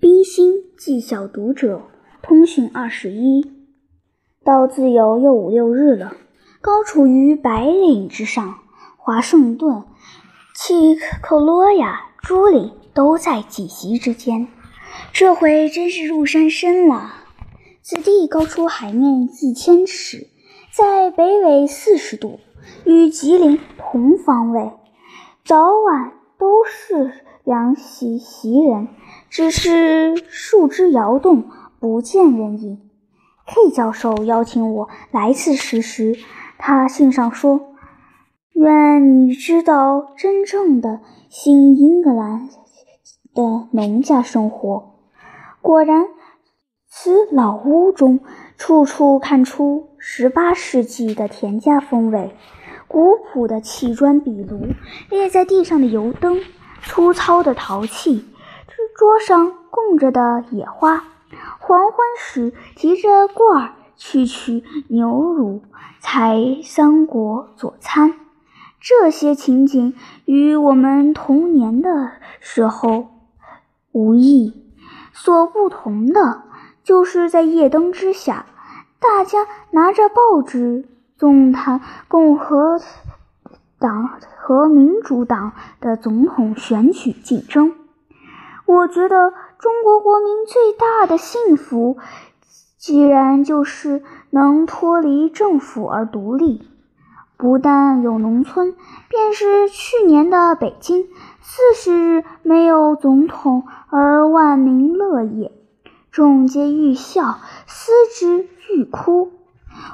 冰心寄小读者通讯二十一，到自由又五六日了，高处于白岭之上，华盛顿、契克罗亚、朱里都在几席之间。这回真是入山深了。此地高出海面一千尺，在北纬四十度，与吉林同方位，早晚都是两席袭人，只是树枝摇动，不见人影。K 教授邀请我来此实时，他信上说：“愿你知道真正的新英格兰的农家生活。”果然。此老屋中，处处看出十八世纪的田家风味。古朴的砌砖壁炉，列在地上的油灯，粗糙的陶器，桌上供着的野花。黄昏时，提着罐儿去取牛乳，采桑果佐餐。这些情景与我们童年的时候无异，所不同的。就是在夜灯之下，大家拿着报纸，纵谈共和党和民主党的总统选举竞争。我觉得中国国民最大的幸福，既然就是能脱离政府而独立。不但有农村，便是去年的北京，四十日没有总统而万民乐业。众皆欲笑，思之欲哭。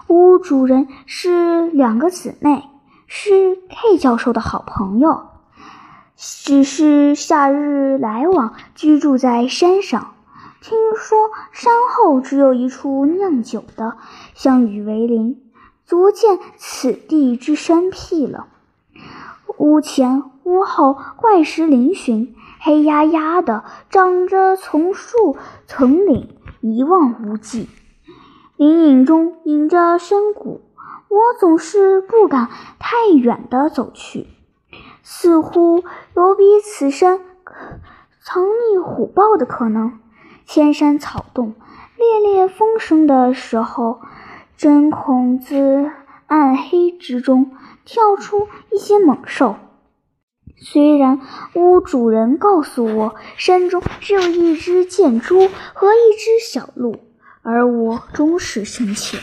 屋主人是两个姊妹，是 K 教授的好朋友，只是夏日来往，居住在山上。听说山后只有一处酿酒的，相与为邻，足见此地之山僻了。屋前屋后怪石嶙峋。黑压压的，长着丛树丛岭，一望无际。林影中隐着深谷，我总是不敢太远的走去，似乎有比此山藏匿虎豹的可能。千山草动，烈烈风声的时候，真恐自暗黑之中跳出一些猛兽。虽然屋主人告诉我，山中只有一只箭猪和一只小鹿，而我终是深切。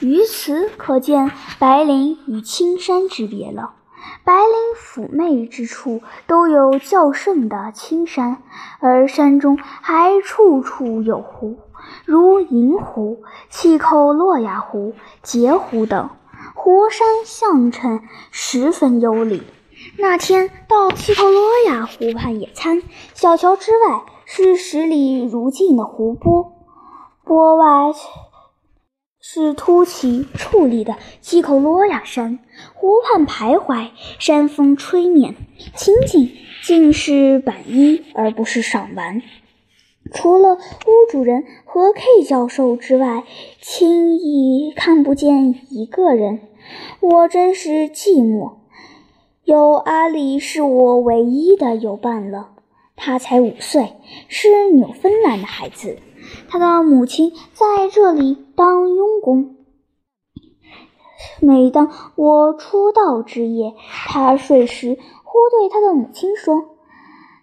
于此可见白林与青山之别了。白林妩媚之处都有较盛的青山，而山中还处处有湖，如银湖、气口洛亚湖、截湖等，湖山相衬，十分优丽。那天到气头罗亚湖畔野餐，小桥之外是十里如镜的湖泊，泊外是凸起矗立的西口罗亚山。湖畔徘徊，山风吹面，情景尽是板衣而不是赏玩。除了屋主人和 K 教授之外，轻易看不见一个人。我真是寂寞。有阿里是我唯一的友伴了。他才五岁，是纽芬兰的孩子。他的母亲在这里当佣工。每当我出道之夜，他睡时，忽对他的母亲说：“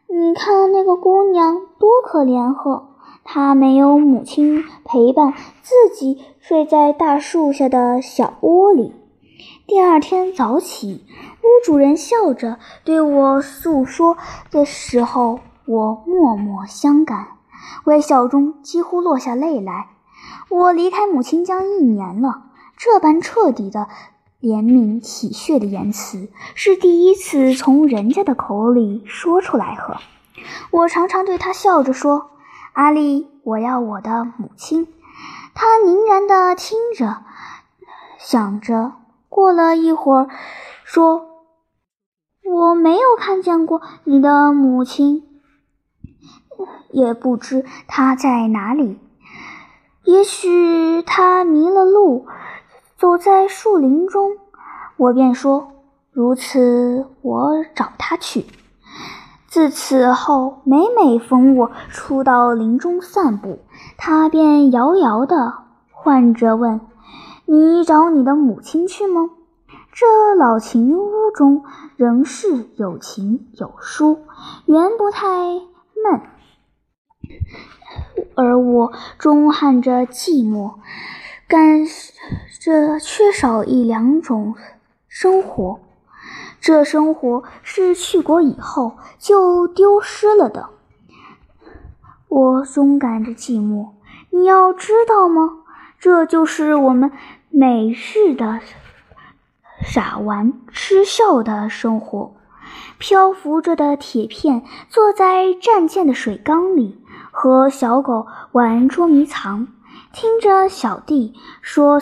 你看那个姑娘多可怜呵，她没有母亲陪伴，自己睡在大树下的小窝里。”第二天早起，屋主人笑着对我诉说的时候，我默默相感，微笑中几乎落下泪来。我离开母亲将一年了，这般彻底的怜悯体恤的言辞是第一次从人家的口里说出来。呵，我常常对他笑着说：“阿丽，我要我的母亲。”他凝然地听着，想着。过了一会儿，说：“我没有看见过你的母亲，也不知她在哪里。也许她迷了路，走在树林中。”我便说：“如此，我找她去。”自此后，每每逢我出到林中散步，他便遥遥地唤着问：“你找你的母亲去吗？”这老秦屋中仍是有情有书，原不太闷，而我终含着寂寞，感这缺少一两种生活。这生活是去国以后就丢失了的。我总感着寂寞。你要知道吗？这就是我们每日的。傻玩吃笑的生活，漂浮着的铁片，坐在战舰的水缸里，和小狗玩捉迷藏，听着小弟说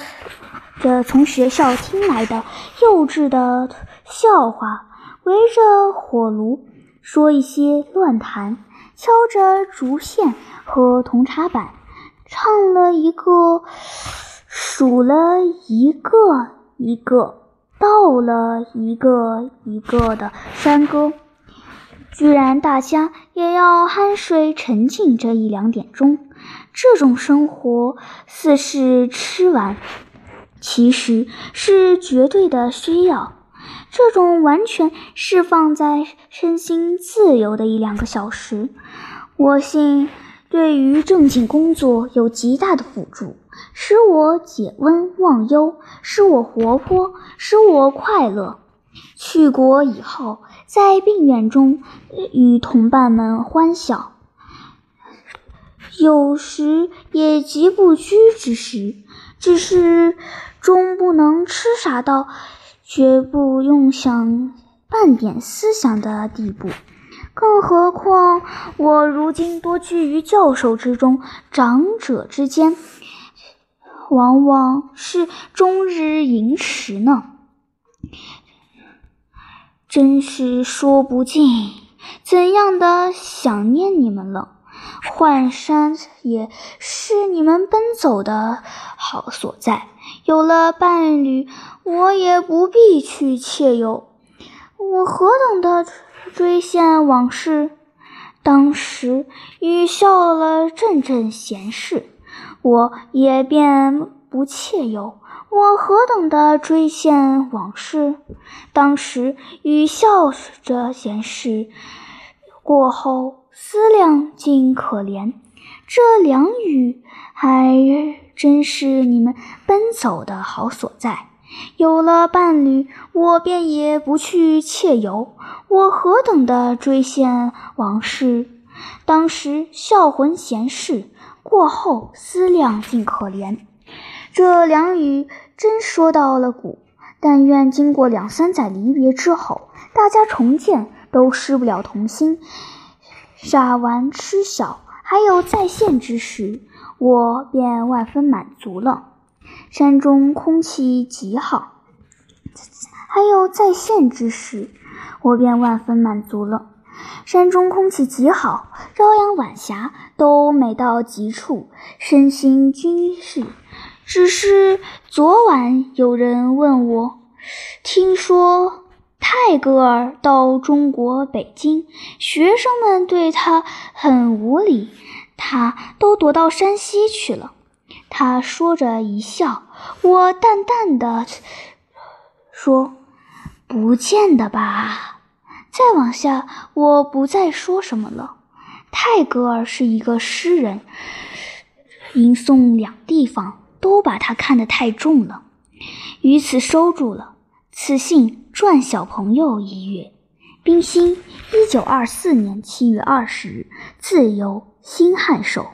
着从学校听来的幼稚的笑话，围着火炉说一些乱谈，敲着竹线和铜茶板，唱了一个，数了一个一个。到了一个一个的山歌，居然大家也要酣睡沉浸这一两点钟。这种生活似是吃完，其实是绝对的需要。这种完全释放在身心自由的一两个小时，我信对于正经工作有极大的辅助。使我解温忘忧，使我活泼，使我快乐。去国以后，在病院中与同伴们欢笑，有时也极不拘之时，只是终不能痴傻到绝不用想半点思想的地步。更何况我如今多居于教授之中，长者之间。往往是终日饮食呢，真是说不尽怎样的想念你们了。幻山也是你们奔走的好所在，有了伴侣，我也不必去窃游。我何等的追现往事，当时与笑了阵阵闲事。我也便不窃游，我何等的追现往事，当时与笑着闲事，过后思量竟可怜。这两语还真是你们奔走的好所在。有了伴侣，我便也不去窃游，我何等的追现往事，当时笑魂闲事。过后思量竟可怜，这两语真说到了骨。但愿经过两三载离别之后，大家重见都失不了童心，傻玩痴笑，还有再现之时，我便万分满足了。山中空气极好，还有再现之时，我便万分满足了。山中空气极好，朝阳晚霞都美到极处，身心均是。只是昨晚有人问我，听说泰戈尔到中国北京，学生们对他很无礼，他都躲到山西去了。他说着一笑，我淡淡的说：“不见得吧。”再往下，我不再说什么了。泰戈尔是一个诗人，吟诵两地方都把他看得太重了，于此收住了。此信赚小朋友一月，冰心，一九二四年七月二十日，自由新汉手。